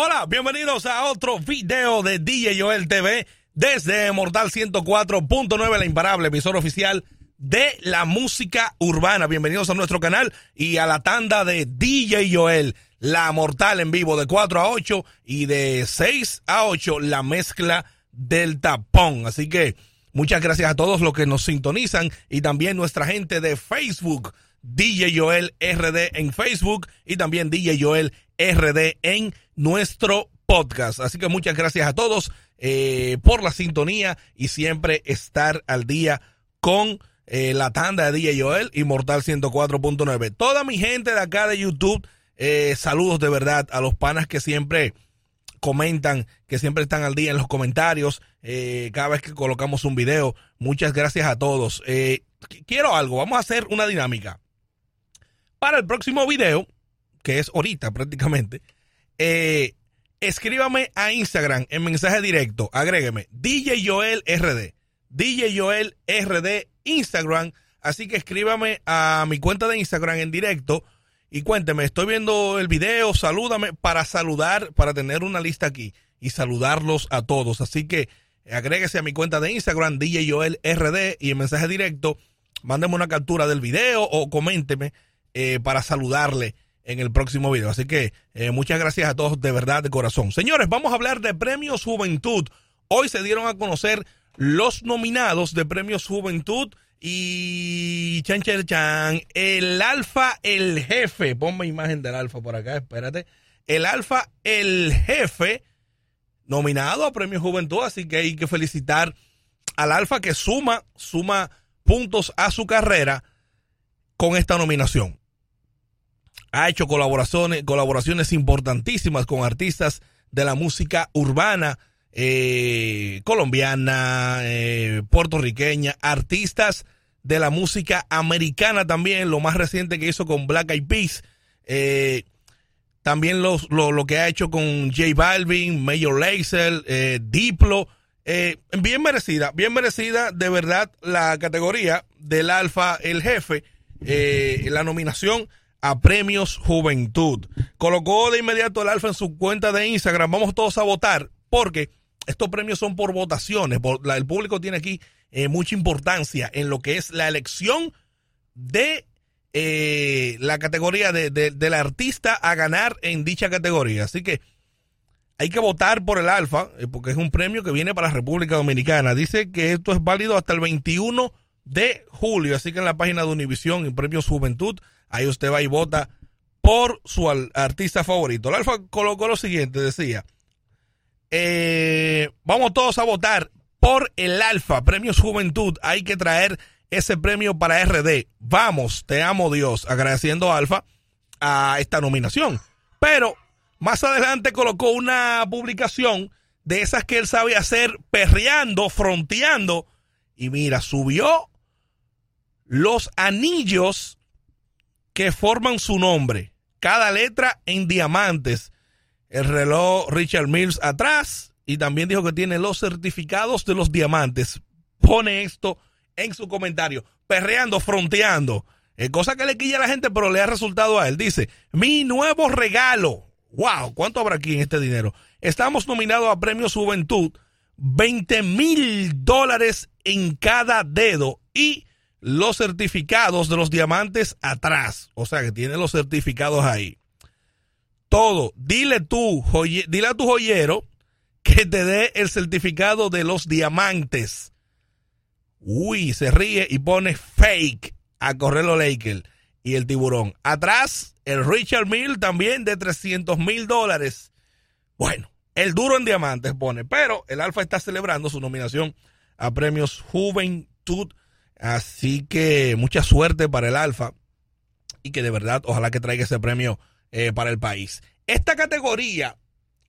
Hola, bienvenidos a otro video de DJ Joel TV desde Mortal 104.9, la imparable emisora oficial de la música urbana. Bienvenidos a nuestro canal y a la tanda de DJ Joel, la mortal en vivo de 4 a 8 y de 6 a 8 la mezcla del tapón. Así que muchas gracias a todos los que nos sintonizan y también nuestra gente de Facebook. DJ Joel RD en Facebook y también DJ Joel RD en nuestro podcast. Así que muchas gracias a todos eh, por la sintonía y siempre estar al día con eh, la tanda de DJ Joel y Mortal 104.9. Toda mi gente de acá de YouTube, eh, saludos de verdad a los panas que siempre comentan, que siempre están al día en los comentarios, cada vez que colocamos un video. Muchas gracias a todos. quiero algo, vamos a hacer una dinámica. Para el próximo video, que es ahorita prácticamente, eh, escríbame a Instagram en mensaje directo, agrégueme DJ Joel RD, DJ RD Instagram, así que escríbame a mi cuenta de Instagram en directo y cuénteme, estoy viendo el video, salúdame para saludar, para tener una lista aquí y saludarlos a todos, así que agréguese a mi cuenta de Instagram DJ Joel RD y en mensaje directo, mándeme una captura del video o coménteme eh, para saludarle en el próximo video. Así que eh, muchas gracias a todos de verdad, de corazón. Señores, vamos a hablar de Premios Juventud. Hoy se dieron a conocer los nominados de Premios Juventud y chan, chan, chan, el Alfa, el jefe. Ponme imagen del Alfa por acá, espérate. El Alfa, el jefe, nominado a Premios Juventud, así que hay que felicitar al Alfa que suma, suma puntos a su carrera con esta nominación ha hecho colaboraciones, colaboraciones importantísimas con artistas de la música urbana, eh, colombiana, eh, puertorriqueña, artistas de la música americana también, lo más reciente que hizo con Black Eyed Peas, eh, también lo, que ha hecho con J Balvin, Major Lazer, Diplo, bien merecida, bien merecida de verdad la categoría del Alfa, el jefe, la nominación a Premios Juventud. Colocó de inmediato el Alfa en su cuenta de Instagram. Vamos todos a votar porque estos premios son por votaciones. el público tiene aquí eh, mucha importancia en lo que es la elección de eh, la categoría de, del artista a ganar en dicha categoría. Así que hay que votar por el Alfa eh, porque es un premio que viene para la República Dominicana. Dice que esto es válido hasta el 21 de julio. Así que en la página de Univisión, en Premios Juventud, Ahí usted va y vota por su artista favorito. El Alfa colocó lo siguiente, decía, eh, vamos todos a votar por el Alfa, Premios Juventud. Hay que traer ese premio para RD. Vamos, te amo Dios, agradeciendo a Alfa a esta nominación. Pero más adelante colocó una publicación de esas que él sabe hacer, perreando, fronteando. Y mira, subió los anillos que forman su nombre, cada letra en diamantes. El reloj Richard Mills atrás y también dijo que tiene los certificados de los diamantes. Pone esto en su comentario, perreando, fronteando. Eh, cosa que le quilla a la gente, pero le ha resultado a él. Dice, mi nuevo regalo. Wow, ¿cuánto habrá aquí en este dinero? Estamos nominados a Premios Juventud, 20 mil dólares en cada dedo y los certificados de los diamantes atrás. O sea que tiene los certificados ahí. todo. Dile tú, dile a tu joyero que te dé el certificado de los diamantes. Uy, se ríe y pone fake a correr los Lakers y el tiburón. Atrás, el Richard Mill también de 300 mil dólares. Bueno, el duro en diamantes pone, pero el Alfa está celebrando su nominación a premios Juventud. Así que mucha suerte para el Alfa y que de verdad ojalá que traiga ese premio eh, para el país. Esta categoría,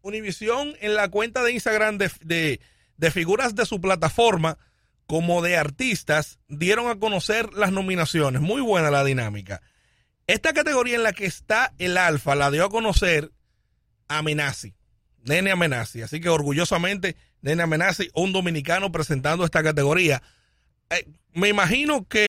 Univision en la cuenta de Instagram de, de figuras de su plataforma como de artistas dieron a conocer las nominaciones. Muy buena la dinámica. Esta categoría en la que está el Alfa la dio a conocer Amenazi, Nene Amenazi. Así que orgullosamente, Nene Amenazi, un dominicano presentando esta categoría. Eh, me imagino que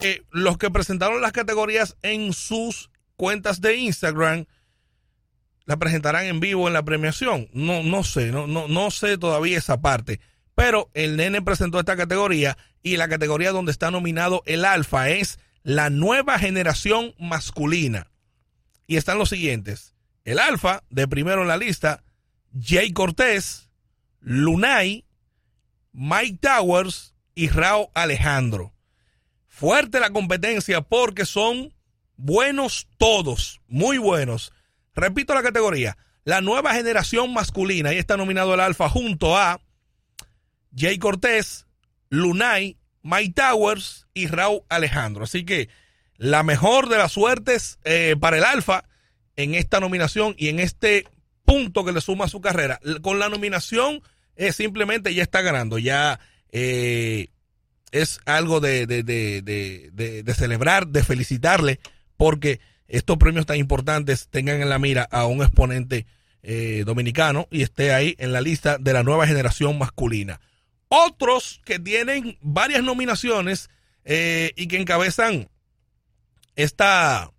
Eh, los que presentaron las categorías en sus cuentas de Instagram la presentarán en vivo en la premiación. No, no sé, no, no, no sé todavía esa parte. Pero el nene presentó esta categoría y la categoría donde está nominado el alfa es la nueva generación masculina. Y están los siguientes. El alfa, de primero en la lista, Jay Cortés, Lunay, Mike Towers y Rao Alejandro fuerte la competencia porque son buenos todos, muy buenos. Repito la categoría, la nueva generación masculina, ahí está nominado el Alfa junto a Jay Cortés, Lunay, Mike Towers y Raúl Alejandro. Así que la mejor de las suertes eh, para el Alfa en esta nominación y en este punto que le suma a su carrera. Con la nominación eh, simplemente ya está ganando, ya eh, es algo de, de, de, de, celebrar, de felicitarle, porque estos premios tan importantes tengan en la mira a un exponente eh, dominicano y esté ahí en la lista de la nueva generación masculina. Otros que tienen varias nominaciones eh, y que encabezan esta,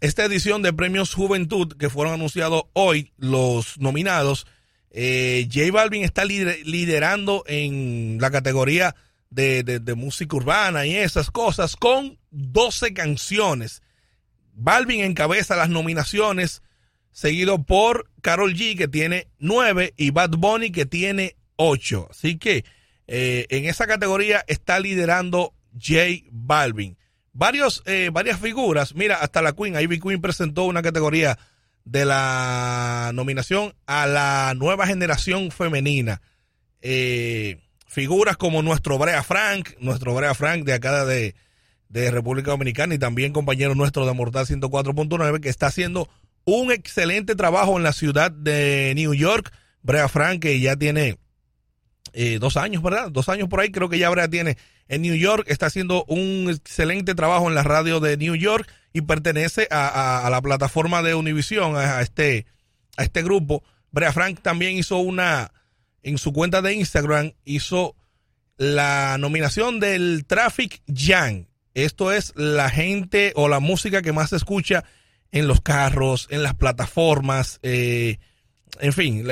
esta edición de premios Juventud que fueron anunciados hoy, los nominados. Eh, J Balvin está liderando en la categoría de, música urbana y esas cosas con 12 canciones. Balvin encabeza las nominaciones, seguido por Carol G, que tiene 9, y Bad Bunny, que tiene 8. Así que eh, en esa categoría está liderando J Balvin. Varios, eh, varias figuras, mira, hasta la Queen, Ivy Queen presentó una categoría de la nominación a la nueva generación femenina. Eh, figuras como nuestro Brea Frank, nuestro Brea Frank de acá de, República Dominicana y también compañero nuestro de Mortal 104.9 que está haciendo un excelente trabajo en la ciudad de New York. Brea Frank que ya tiene eh, dos años, ¿verdad? Dos años por ahí creo que ya Brea tiene en New York. Está haciendo un excelente trabajo en la radio de New York y pertenece a, la plataforma de Univision, a, este, a este grupo. Brea Frank también hizo una en su cuenta de Instagram hizo la nominación del Traffic Jam. Esto es la gente o la música que más se escucha en los carros, en las plataformas, eh, en fin,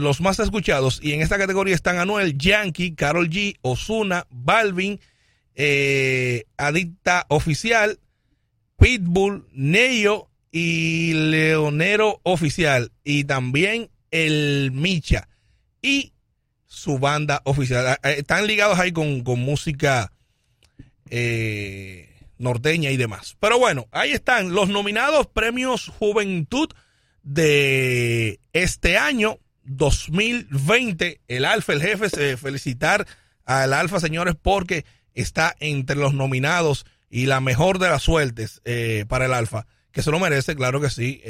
los más escuchados. Y en esta categoría están Anuel, Yankee, Carol G, Osuna, Balvin, eh, Adicta Oficial, Pitbull, Neyo y Leonero Oficial. Y también el Micha y su banda oficial. Ah, eh, están ligados ahí con, música eh, norteña y demás. Pero bueno, ahí están los nominados premios Juventud de este año 2020. El Alfa, el jefe, felicitar al Alfa, señores, porque está entre los nominados y la mejor de las suertes eh, para el Alfa, que se lo merece, claro que sí.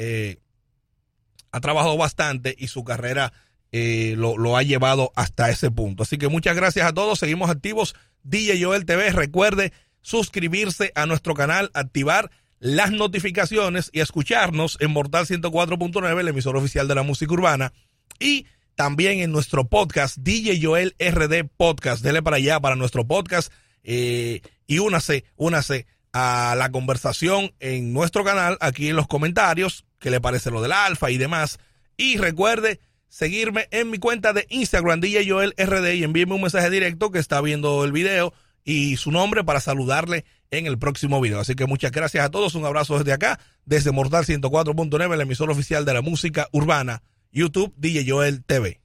Ha trabajado bastante y su carrera eh, lo, ha llevado hasta ese punto. Así que muchas gracias a todos. Seguimos activos. DJ Joel TV. Recuerde suscribirse a nuestro canal, activar las notificaciones y escucharnos en Mortal 104.9, el emisor oficial de la música urbana. Y también en nuestro podcast, DJ Joel RD Podcast. Dele para allá para nuestro podcast eh, y únase, únase a la conversación en nuestro canal, aquí en los comentarios, qué le parece lo del alfa y demás. Y recuerde seguirme en mi cuenta de Instagram, DJ Joel RD, y envíeme un mensaje directo que está viendo el video y su nombre para saludarle en el próximo video. Así que muchas gracias a todos, un abrazo desde acá, desde Mortal 104.9, el emisor oficial de la música urbana, YouTube DJ Joel TV.